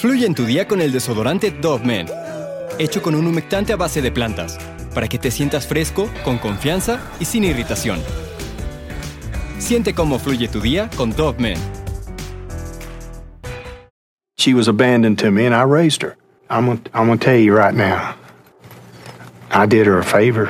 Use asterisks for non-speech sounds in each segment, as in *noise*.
Fluye en tu día con el desodorante Dove Men, hecho con un humectante a base de plantas, para que te sientas fresco, con confianza y sin irritación. Siente cómo fluye tu día con Dove Men. She was abandoned to me and I raised her. I'm gonna, I'm tell you right now. I did her a favor.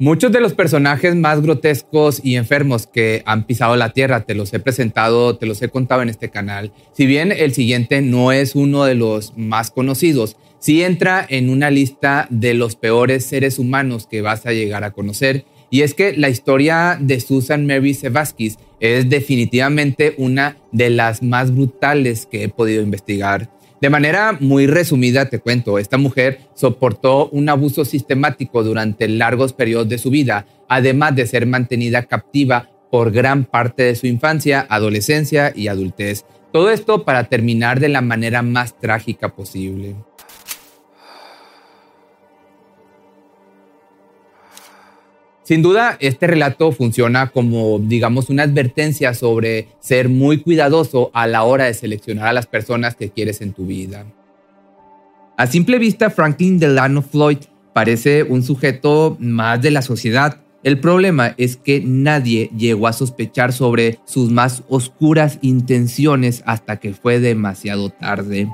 Muchos de los personajes más grotescos y enfermos que han pisado la tierra te los he presentado, te los he contado en este canal. Si bien el siguiente no es uno de los más conocidos, sí entra en una lista de los peores seres humanos que vas a llegar a conocer. Y es que la historia de Susan Mary Sevaskis es definitivamente una de las más brutales que he podido investigar. De manera muy resumida te cuento, esta mujer soportó un abuso sistemático durante largos periodos de su vida, además de ser mantenida captiva por gran parte de su infancia, adolescencia y adultez. Todo esto para terminar de la manera más trágica posible. Sin duda, este relato funciona como, digamos, una advertencia sobre ser muy cuidadoso a la hora de seleccionar a las personas que quieres en tu vida. A simple vista, Franklin Delano Floyd parece un sujeto más de la sociedad. El problema es que nadie llegó a sospechar sobre sus más oscuras intenciones hasta que fue demasiado tarde.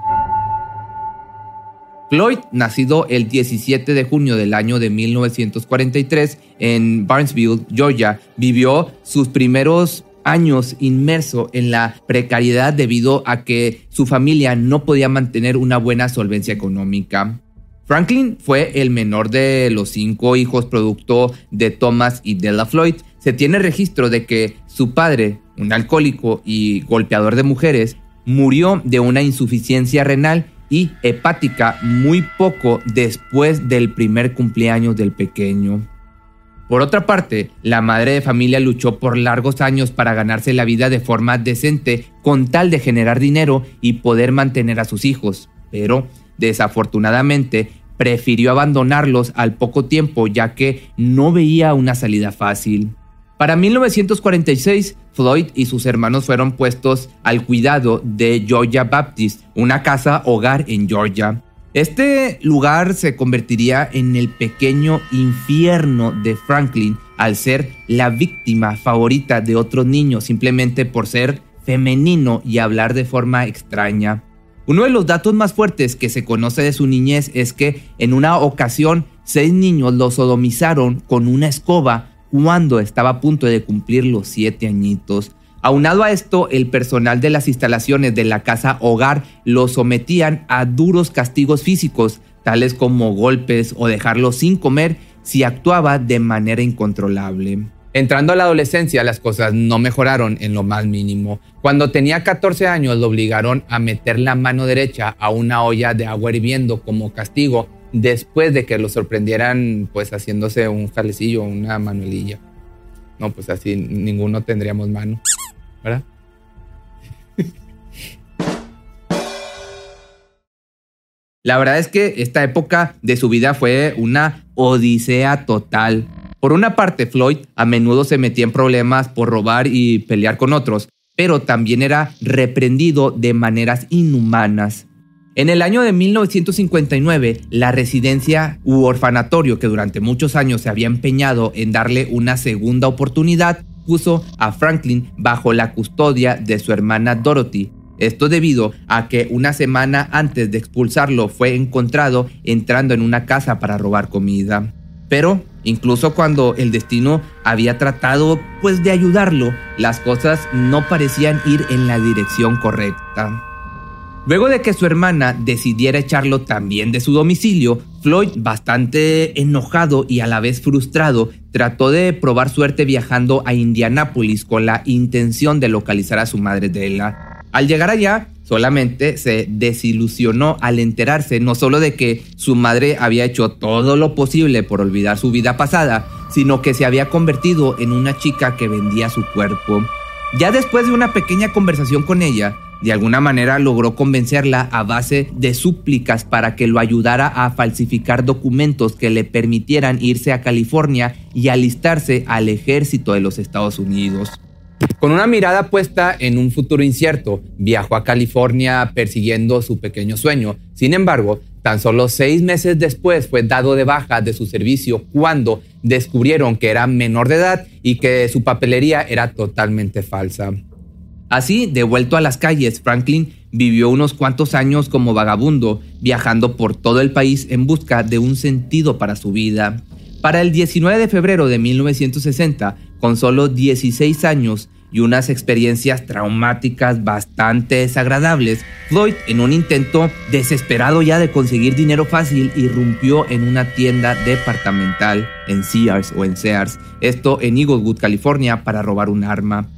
Floyd, nacido el 17 de junio del año de 1943 en Barnesville, Georgia, vivió sus primeros años inmerso en la precariedad debido a que su familia no podía mantener una buena solvencia económica. Franklin fue el menor de los cinco hijos producto de Thomas y Della Floyd. Se tiene registro de que su padre, un alcohólico y golpeador de mujeres, murió de una insuficiencia renal y hepática muy poco después del primer cumpleaños del pequeño. Por otra parte, la madre de familia luchó por largos años para ganarse la vida de forma decente con tal de generar dinero y poder mantener a sus hijos, pero desafortunadamente prefirió abandonarlos al poco tiempo ya que no veía una salida fácil. Para 1946, Floyd y sus hermanos fueron puestos al cuidado de Georgia Baptist, una casa hogar en Georgia. Este lugar se convertiría en el pequeño infierno de Franklin al ser la víctima favorita de otros niños simplemente por ser femenino y hablar de forma extraña. Uno de los datos más fuertes que se conoce de su niñez es que en una ocasión seis niños lo sodomizaron con una escoba cuando estaba a punto de cumplir los siete añitos. Aunado a esto, el personal de las instalaciones de la casa hogar lo sometían a duros castigos físicos, tales como golpes o dejarlo sin comer si actuaba de manera incontrolable. Entrando a la adolescencia, las cosas no mejoraron en lo más mínimo. Cuando tenía 14 años, lo obligaron a meter la mano derecha a una olla de agua hirviendo como castigo después de que lo sorprendieran pues haciéndose un jalecillo, una manuelilla. No, pues así ninguno tendríamos mano, ¿verdad? *laughs* La verdad es que esta época de su vida fue una odisea total. Por una parte, Floyd a menudo se metía en problemas por robar y pelear con otros, pero también era reprendido de maneras inhumanas. En el año de 1959, la residencia u orfanatorio que durante muchos años se había empeñado en darle una segunda oportunidad puso a Franklin bajo la custodia de su hermana Dorothy. Esto debido a que una semana antes de expulsarlo fue encontrado entrando en una casa para robar comida. Pero incluso cuando el destino había tratado pues de ayudarlo, las cosas no parecían ir en la dirección correcta. Luego de que su hermana decidiera echarlo también de su domicilio, Floyd, bastante enojado y a la vez frustrado, trató de probar suerte viajando a Indianápolis con la intención de localizar a su madre Della. Al llegar allá, solamente se desilusionó al enterarse no solo de que su madre había hecho todo lo posible por olvidar su vida pasada, sino que se había convertido en una chica que vendía su cuerpo. Ya después de una pequeña conversación con ella, De alguna manera logró convencerla a base de súplicas para que lo ayudara a falsificar documentos que le permitieran irse a California y alistarse al ejército de los Estados Unidos. Con una mirada puesta en un futuro incierto, viajó a California persiguiendo su pequeño sueño. Sin embargo, tan solo seis meses después fue dado de baja de su servicio cuando descubrieron que era menor de edad y que su papelería era totalmente falsa. Así, devuelto a las calles, Franklin vivió unos cuantos años como vagabundo, viajando por todo el país en busca de un sentido para su vida. Para el 19 de febrero de 1960, con solo 16 años y unas experiencias traumáticas bastante desagradables, Floyd, en un intento desesperado ya de conseguir dinero fácil, irrumpió en una tienda departamental en Sears o en Sears, esto en Eaglewood, California, para robar un arma.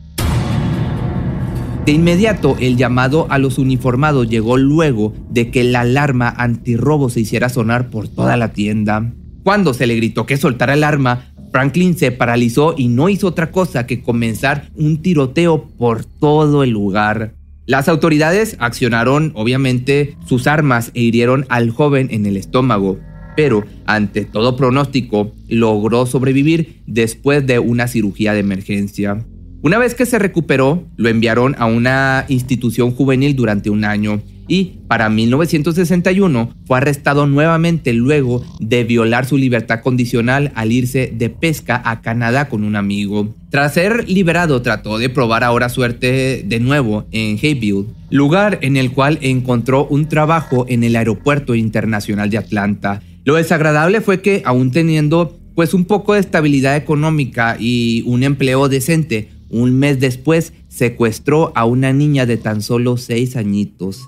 De inmediato, el llamado a los uniformados llegó luego de que la alarma antirrobo se hiciera sonar por toda la tienda. Cuando se le gritó que soltara el arma, Franklin se paralizó y no hizo otra cosa que comenzar un tiroteo por todo el lugar. Las autoridades accionaron obviamente sus armas e hirieron al joven en el estómago, pero ante todo pronóstico logró sobrevivir después de una cirugía de emergencia. Una vez que se recuperó, lo enviaron a una institución juvenil durante un año y para 1961 fue arrestado nuevamente luego de violar su libertad condicional al irse de pesca a Canadá con un amigo. Tras ser liberado trató de probar ahora suerte de nuevo en Hayville, lugar en el cual encontró un trabajo en el Aeropuerto Internacional de Atlanta. Lo desagradable fue que aún teniendo pues un poco de estabilidad económica y un empleo decente, un mes después secuestró a una niña de tan solo seis añitos.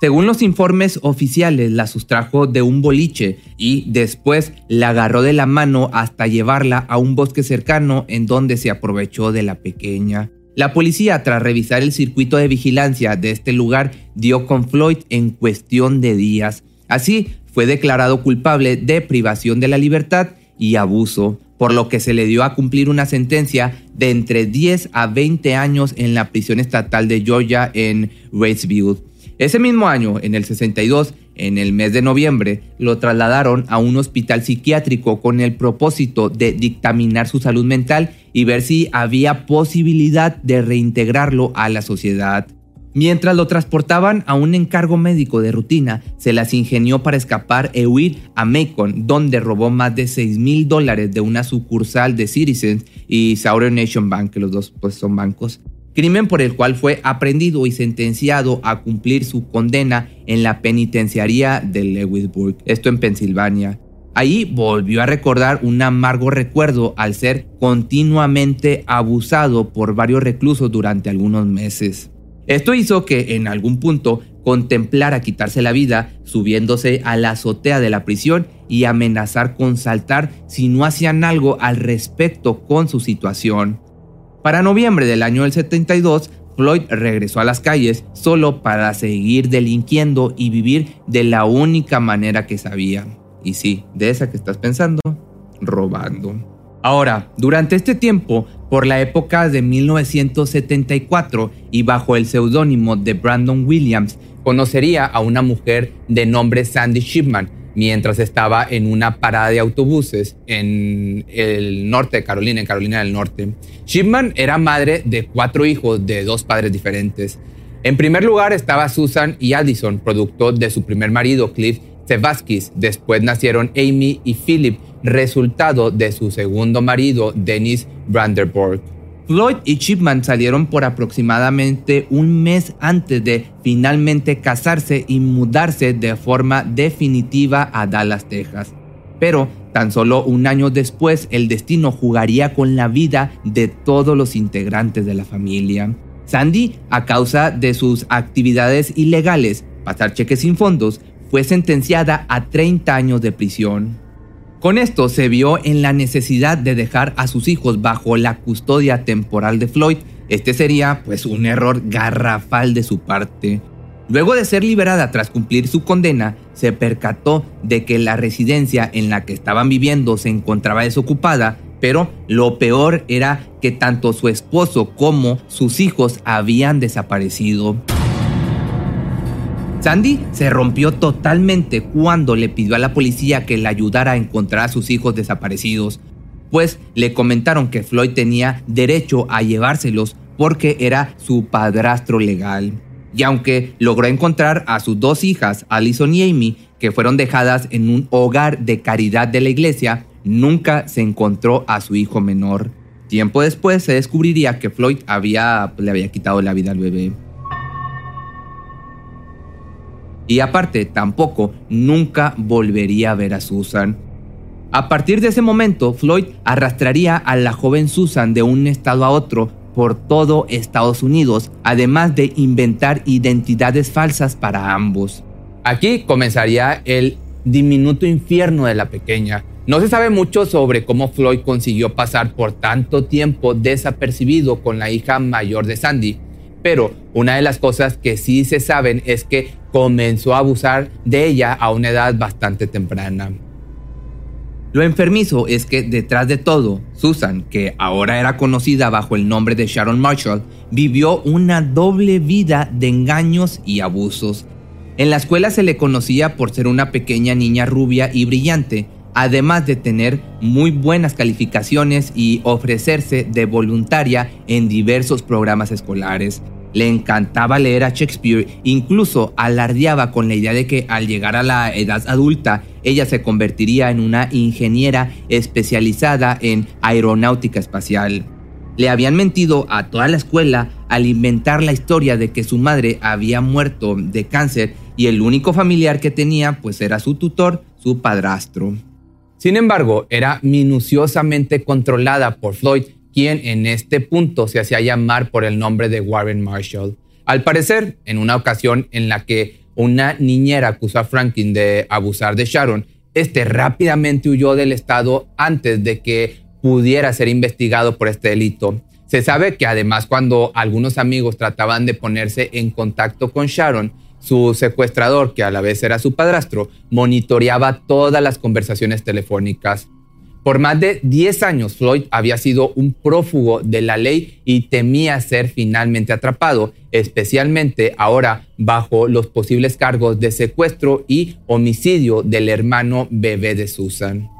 Según los informes oficiales, la sustrajo de un boliche y después la agarró de la mano hasta llevarla a un bosque cercano en donde se aprovechó de la pequeña. La policía, tras revisar el circuito de vigilancia de este lugar, dio con Floyd en cuestión de días. Así, fue declarado culpable de privación de la libertad y abuso por lo que se le dio a cumplir una sentencia de entre 10 a 20 años en la prisión estatal de Georgia en Raceville. Ese mismo año, en el 62, en el mes de noviembre, lo trasladaron a un hospital psiquiátrico con el propósito de dictaminar su salud mental y ver si había posibilidad de reintegrarlo a la sociedad. Mientras lo transportaban a un encargo médico de rutina, se las ingenió para escapar e huir a Macon, donde robó más de 6 mil dólares de una sucursal de Citizens y Southern Nation Bank, que los dos pues, son bancos. Crimen por el cual fue aprendido y sentenciado a cumplir su condena en la penitenciaría de Lewisburg, esto en Pensilvania. Ahí volvió a recordar un amargo recuerdo al ser continuamente abusado por varios reclusos durante algunos meses. Esto hizo que en algún punto contemplara quitarse la vida subiéndose a la azotea de la prisión y amenazar con saltar si no hacían algo al respecto con su situación. Para noviembre del año del 72, Floyd regresó a las calles solo para seguir delinquiendo y vivir de la única manera que sabía. Y sí, de esa que estás pensando, robando. Ahora, durante este tiempo, por la época de 1974 y bajo el seudónimo de Brandon Williams, conocería a una mujer de nombre Sandy Shipman mientras estaba en una parada de autobuses en el norte de Carolina, en Carolina del Norte. Shipman era madre de cuatro hijos de dos padres diferentes. En primer lugar estaba Susan y Addison, producto de su primer marido, Cliff Sevaskis. Después nacieron Amy y Philip, resultado de su segundo marido, Dennis Brandenburg. Floyd y Chipman salieron por aproximadamente un mes antes de finalmente casarse y mudarse de forma definitiva a Dallas, Texas. Pero tan solo un año después el destino jugaría con la vida de todos los integrantes de la familia. Sandy, a causa de sus actividades ilegales, pasar cheques sin fondos, fue sentenciada a 30 años de prisión. Con esto se vio en la necesidad de dejar a sus hijos bajo la custodia temporal de Floyd. Este sería pues un error garrafal de su parte. Luego de ser liberada tras cumplir su condena, se percató de que la residencia en la que estaban viviendo se encontraba desocupada, Pero lo peor era que tanto su esposo como sus hijos habían desaparecido. Sandy se rompió totalmente cuando le pidió a la policía que le ayudara a encontrar a sus hijos desaparecidos, pues le comentaron que Floyd tenía derecho a llevárselos porque era su padrastro legal. Y aunque logró encontrar a sus dos hijas, Allison y Amy, que fueron dejadas en un hogar de caridad de la iglesia, nunca se encontró a su hijo menor. Tiempo después se descubriría que Floyd había, le había quitado la vida al bebé. Y aparte, tampoco nunca volvería a ver a Susan. A partir de ese momento, Floyd arrastraría a la joven Susan de un estado a otro por todo Estados Unidos, además de inventar identidades falsas para ambos. Aquí comenzaría el diminuto infierno de la pequeña. No se sabe mucho sobre cómo Floyd consiguió pasar por tanto tiempo desapercibido con la hija mayor de Sandy, pero una de las cosas que sí se saben es que comenzó a abusar de ella a una edad bastante temprana. Lo enfermizo es que detrás de todo, Susan, que ahora era conocida bajo el nombre de Sharon Marshall, vivió una doble vida de engaños y abusos. En la escuela se le conocía por ser una pequeña niña rubia y brillante, además de tener muy buenas calificaciones y ofrecerse de voluntaria en diversos programas escolares. Le encantaba leer a Shakespeare, incluso alardeaba con la idea de que al llegar a la edad adulta, ella se convertiría en una ingeniera especializada en aeronáutica espacial. Le habían mentido a toda la escuela al inventar la historia de que su madre había muerto de cáncer y el único familiar que tenía pues era su tutor, su padrastro. Sin embargo, era minuciosamente controlada por Floyd quien en este punto se hacía llamar por el nombre de Warren Marshall. Al parecer, en una ocasión en la que una niñera acusó a Franklin de abusar de Sharon, este rápidamente huyó del estado antes de que pudiera ser investigado por este delito. Se sabe que además cuando algunos amigos trataban de ponerse en contacto con Sharon, su secuestrador, que a la vez era su padrastro, monitoreaba todas las conversaciones telefónicas. Por más de 10 años, Floyd había sido un prófugo de la ley y temía ser finalmente atrapado, especialmente ahora bajo los posibles cargos de secuestro y homicidio del hermano bebé de Susan.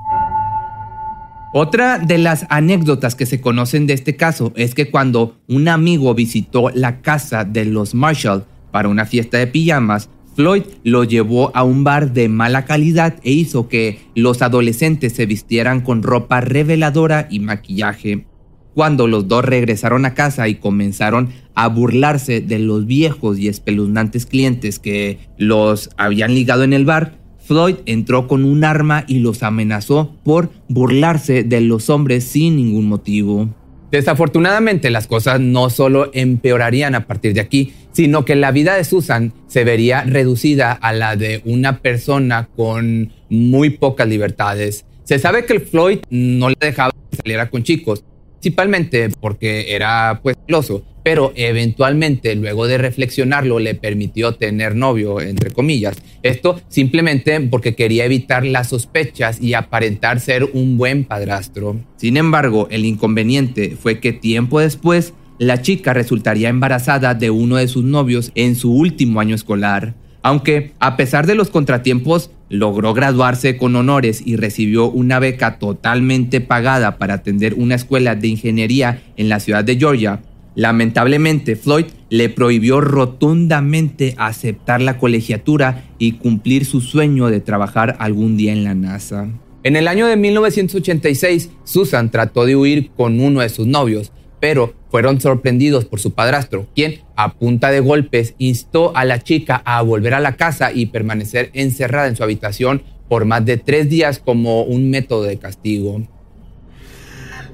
Otra de las anécdotas que se conocen de este caso es que cuando un amigo visitó la casa de los Marshall para una fiesta de pijamas, Floyd lo llevó a un bar de mala calidad e hizo que los adolescentes se vistieran con ropa reveladora y maquillaje. Cuando los dos regresaron a casa y comenzaron a burlarse de los viejos y espeluznantes clientes que los habían ligado en el bar, Floyd entró con un arma y los amenazó por burlarse de los hombres sin ningún motivo. Desafortunadamente las cosas no solo empeorarían a partir de aquí, sino que la vida de Susan se vería reducida a la de una persona con muy pocas libertades. Se sabe que el Floyd no le dejaba que saliera con chicos, principalmente porque era pues celoso, pero eventualmente luego de reflexionarlo le permitió tener novio, entre comillas. Esto simplemente porque quería evitar las sospechas y aparentar ser un buen padrastro. Sin embargo, el inconveniente fue que tiempo después la chica resultaría embarazada de uno de sus novios en su último año escolar. Aunque, a pesar de los contratiempos, logró graduarse con honores y recibió una beca totalmente pagada para atender una escuela de ingeniería en la ciudad de Georgia, lamentablemente Floyd le prohibió rotundamente aceptar la colegiatura y cumplir su sueño de trabajar algún día en la NASA. En el año de 1986, Susan trató de huir con uno de sus novios, pero fueron sorprendidos por su padrastro, quien a punta de golpes instó a la chica a volver a la casa y permanecer encerrada en su habitación por más de tres días como un método de castigo.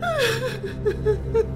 *laughs*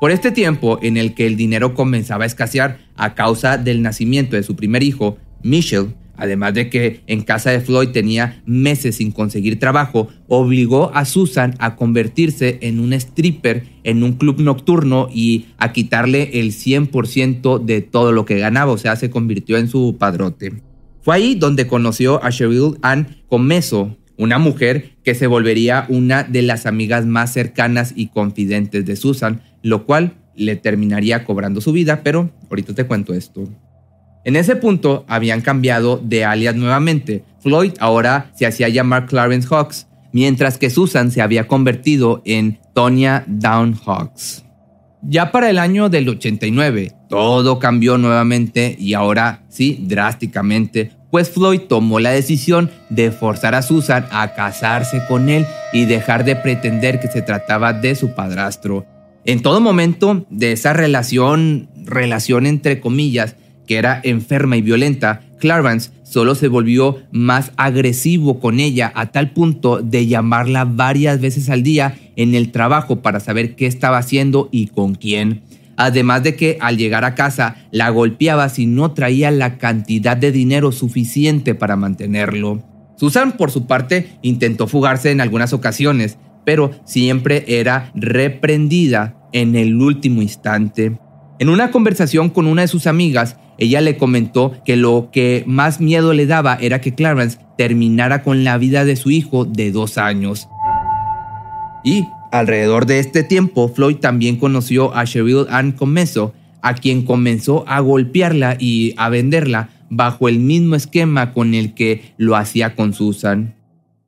Por este tiempo en el que el dinero comenzaba a escasear a causa del nacimiento de su primer hijo, Michelle además de que en casa de Floyd tenía meses sin conseguir trabajo, obligó a Susan a convertirse en un stripper en un club nocturno y a quitarle el 100% de todo lo que ganaba, o sea, se convirtió en su padrote. Fue ahí donde conoció a Cheryl Ann Comeso, una mujer que se volvería una de las amigas más cercanas y confidentes de Susan, lo cual le terminaría cobrando su vida, pero ahorita te cuento esto. En ese punto habían cambiado de alias nuevamente. Floyd ahora se hacía llamar Clarence Hawks, mientras que Susan se había convertido en Tonya Down Hawks. Ya para el año del 89, todo cambió nuevamente y ahora sí, drásticamente, pues Floyd tomó la decisión de forzar a Susan a casarse con él y dejar de pretender que se trataba de su padrastro. En todo momento de esa relación, relación entre comillas, que era enferma y violenta, Clarence solo se volvió más agresivo con ella a tal punto de llamarla varias veces al día en el trabajo para saber qué estaba haciendo y con quién. Además de que al llegar a casa la golpeaba si no traía la cantidad de dinero suficiente para mantenerlo. Susan, por su parte, intentó fugarse en algunas ocasiones, pero siempre era reprendida en el último instante. En una conversación con una de sus amigas, ella le comentó que lo que más miedo le daba era que Clarence terminara con la vida de su hijo de dos años. Y alrededor de este tiempo, Floyd también conoció a Cheryl Ann Comeso, a quien comenzó a golpearla y a venderla bajo el mismo esquema con el que lo hacía con Susan.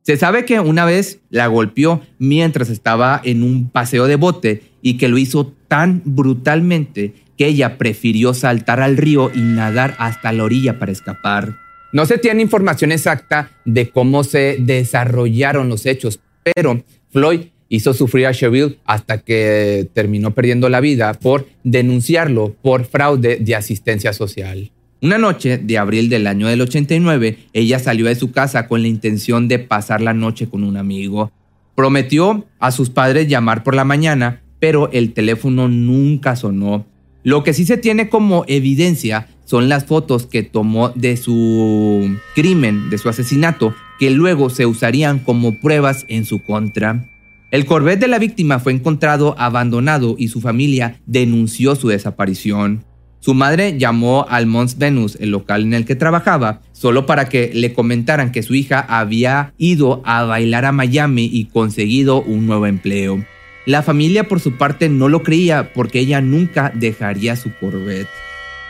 Se sabe que una vez la golpeó mientras estaba en un paseo de bote y que lo hizo tan brutalmente ella prefirió saltar al río y nadar hasta la orilla para escapar. No se tiene información exacta de cómo se desarrollaron los hechos, pero Floyd hizo sufrir a Cheryl hasta que terminó perdiendo la vida por denunciarlo por fraude de asistencia social. Una noche de abril del año del 89, ella salió de su casa con la intención de pasar la noche con un amigo. Prometió a sus padres llamar por la mañana, pero el teléfono nunca sonó. Lo que sí se tiene como evidencia son las fotos que tomó de su crimen, de su asesinato, que luego se usarían como pruebas en su contra. El Corvette de la víctima fue encontrado abandonado y su familia denunció su desaparición. Su madre llamó al Mons Venus, el local en el que trabajaba, solo para que le comentaran que su hija había ido a bailar a Miami y conseguido un nuevo empleo. La familia por su parte no lo creía porque ella nunca dejaría su Corvette.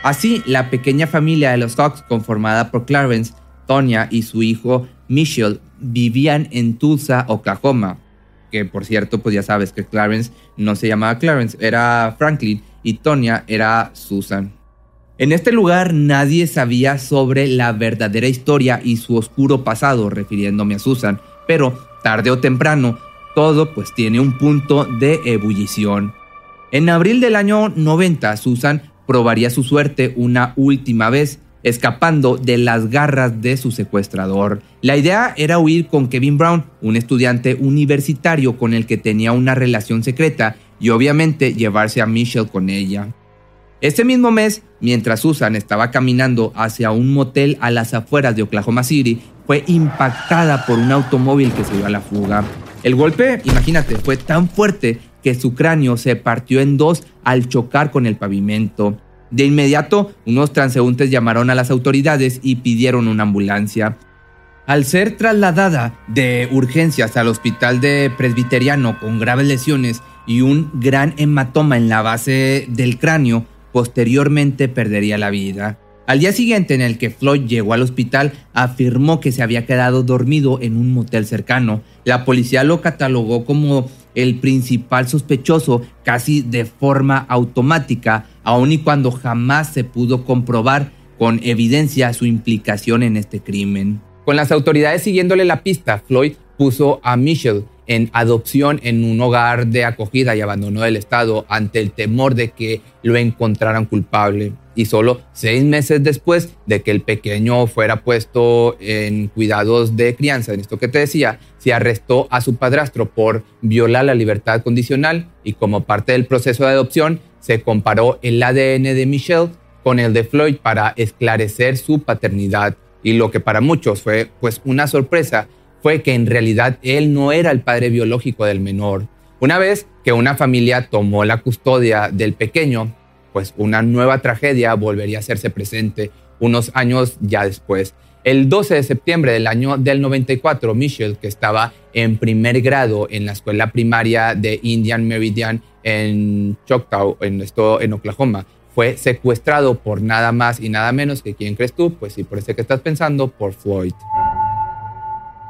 Así, la pequeña familia de los Hawks, conformada por Clarence, Tonya y su hijo Michelle, vivían en Tulsa, Oklahoma. Que por cierto, pues ya sabes que Clarence no se llamaba Clarence, era Franklin y Tonya era Susan. En este lugar nadie sabía sobre la verdadera historia y su oscuro pasado, refiriéndome a Susan, pero tarde o temprano todo pues tiene un punto de ebullición. En abril del año 90, Susan probaría su suerte una última vez, escapando de las garras de su secuestrador. La idea era huir con Kevin Brown, un estudiante universitario con el que tenía una relación secreta, y obviamente llevarse a Michelle con ella. Ese mismo mes, mientras Susan estaba caminando hacia un motel a las afueras de Oklahoma City, fue impactada por un automóvil que se dio a la fuga. El golpe, imagínate, fue tan fuerte que su cráneo se partió en dos al chocar con el pavimento. De inmediato, unos transeúntes llamaron a las autoridades y pidieron una ambulancia. Al ser trasladada de urgencias al hospital de Presbiteriano con graves lesiones y un gran hematoma en la base del cráneo, posteriormente perdería la vida. Al día siguiente en el que Floyd llegó al hospital, afirmó que se había quedado dormido en un motel cercano. La policía lo catalogó como el principal sospechoso casi de forma automática, aun y cuando jamás se pudo comprobar con evidencia su implicación en este crimen. Con las autoridades siguiéndole la pista, Floyd puso a Michelle en adopción en un hogar de acogida y abandono del Estado ante el temor de que lo encontraran culpable. Y solo seis meses después de que el pequeño fuera puesto en cuidados de crianza, en esto que te decía, se arrestó a su padrastro por violar la libertad condicional y como parte del proceso de adopción se comparó el ADN de Michelle con el de Floyd para esclarecer su paternidad. Y lo que para muchos fue pues una sorpresa fue que en realidad él no era el padre biológico del menor. Una vez que una familia tomó la custodia del pequeño, pues una nueva tragedia volvería a hacerse presente unos años ya después. El 12 de septiembre del año del 94, Michelle, que estaba en primer grado en la escuela primaria de Indian Meridian en Choctaw, en, esto, en Oklahoma, fue secuestrado por nada más y nada menos que, ¿quién crees tú? Pues sí, por eso que estás pensando, por Floyd.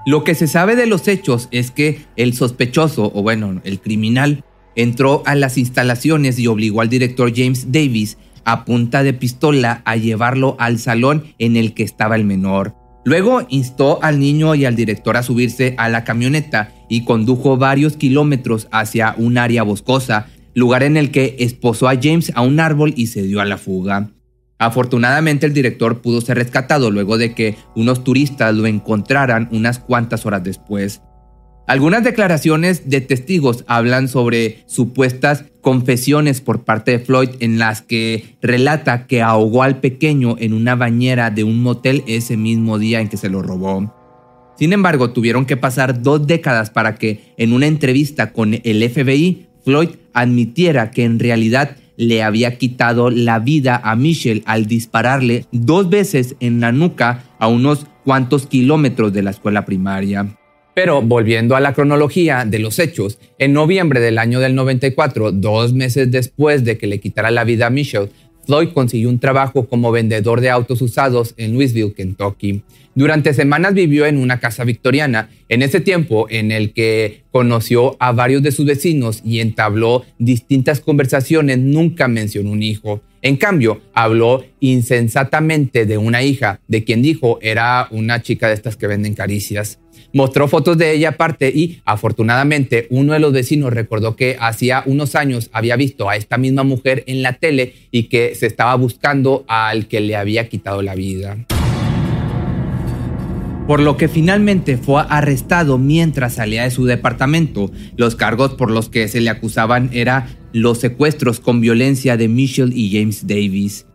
Lo que se sabe de los hechos es que el sospechoso, o bueno, el criminal, entró a las instalaciones y obligó al director James Davis a punta de pistola a llevarlo al salón en el que estaba el menor. Luego instó al niño y al director a subirse a la camioneta y condujo varios kilómetros hacia un área boscosa, lugar en el que esposó a James a un árbol y se dio a la fuga. Afortunadamente el director pudo ser rescatado luego de que unos turistas lo encontraran unas cuantas horas después. Algunas declaraciones de testigos hablan sobre supuestas confesiones por parte de Floyd en las que relata que ahogó al pequeño en una bañera de un motel ese mismo día en que se lo robó. Sin embargo, tuvieron que pasar dos décadas para que en una entrevista con el FBI, Floyd admitiera que en realidad le había quitado la vida a Michelle al dispararle dos veces en la nuca a unos cuantos kilómetros de la escuela primaria. Pero volviendo a la cronología de los hechos, en noviembre del año del 94, dos meses después de que le quitara la vida a Michelle, Floyd consiguió un trabajo como vendedor de autos usados en Louisville, Kentucky. Durante semanas vivió en una casa victoriana, en ese tiempo en el que conoció a varios de sus vecinos y entabló distintas conversaciones, nunca mencionó un hijo. En cambio, habló insensatamente de una hija, de quien dijo era una chica de estas que venden caricias. Mostró fotos de ella aparte y afortunadamente uno de los vecinos recordó que hacía unos años había visto a esta misma mujer en la tele y que se estaba buscando al que le había quitado la vida por lo que finalmente fue arrestado mientras salía de su departamento. Los cargos por los que se le acusaban eran los secuestros con violencia de Michelle y James Davis.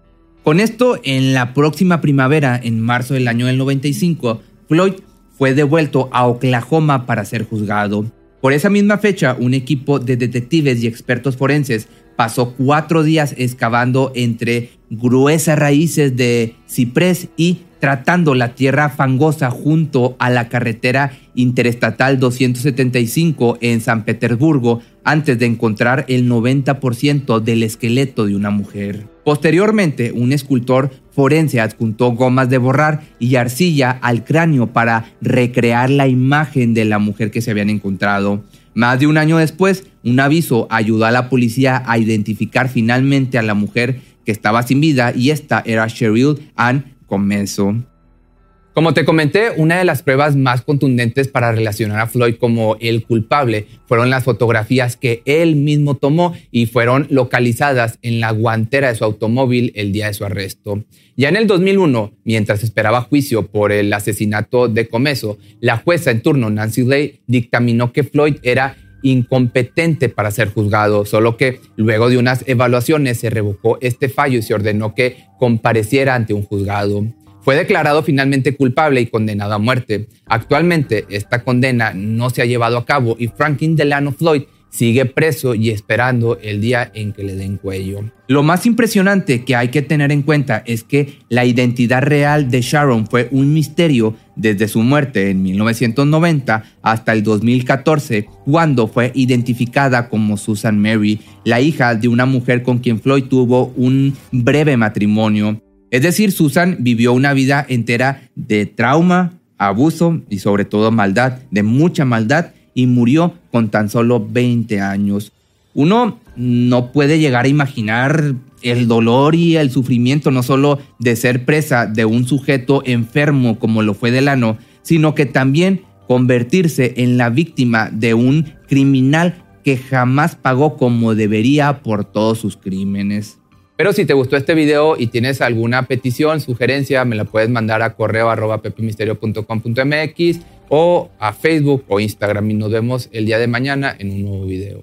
Con esto, en la próxima primavera, en marzo del año del 95, Floyd fue devuelto a Oklahoma para ser juzgado. Por esa misma fecha, un equipo de detectives y expertos forenses pasó cuatro días excavando entre gruesas raíces de ciprés y tratando la tierra fangosa junto a la carretera interestatal 275 en San Petersburgo antes de encontrar el 90% del esqueleto de una mujer. Posteriormente, un escultor forense adjuntó gomas de borrar y arcilla al cráneo para recrear la imagen de la mujer que se habían encontrado. Más de un año después, un aviso ayudó a la policía a identificar finalmente a la mujer que estaba sin vida y esta era Cheryl Ann Comenzo. Como te comenté, una de las pruebas más contundentes para relacionar a Floyd como el culpable fueron las fotografías que él mismo tomó y fueron localizadas en la guantera de su automóvil el día de su arresto. Ya en el 2001, mientras esperaba juicio por el asesinato de Comeso, la jueza en turno, Nancy Lay, dictaminó que Floyd era incompetente para ser juzgado, solo que luego de unas evaluaciones se revocó este fallo y se ordenó que compareciera ante un juzgado. Fue declarado finalmente culpable y condenado a muerte. Actualmente esta condena no se ha llevado a cabo y Franklin Delano Floyd sigue preso y esperando el día en que le den cuello. Lo más impresionante que hay que tener en cuenta es que la identidad real de Sharon fue un misterio desde su muerte en 1990 hasta el 2014, cuando fue identificada como Susan Mary, la hija de una mujer con quien Floyd tuvo un breve matrimonio. Es decir, Susan vivió una vida entera de trauma, abuso y sobre todo maldad, de mucha maldad, y murió con tan solo 20 años. Uno no puede llegar a imaginar el dolor y el sufrimiento no solo de ser presa de un sujeto enfermo como lo fue Delano, sino que también convertirse en la víctima de un criminal que jamás pagó como debería por todos sus crímenes. Pero si te gustó este video y tienes alguna petición, sugerencia, me la puedes mandar a correo arroba pepimisterio.com.mx o a Facebook o Instagram y nos vemos el día de mañana en un nuevo video.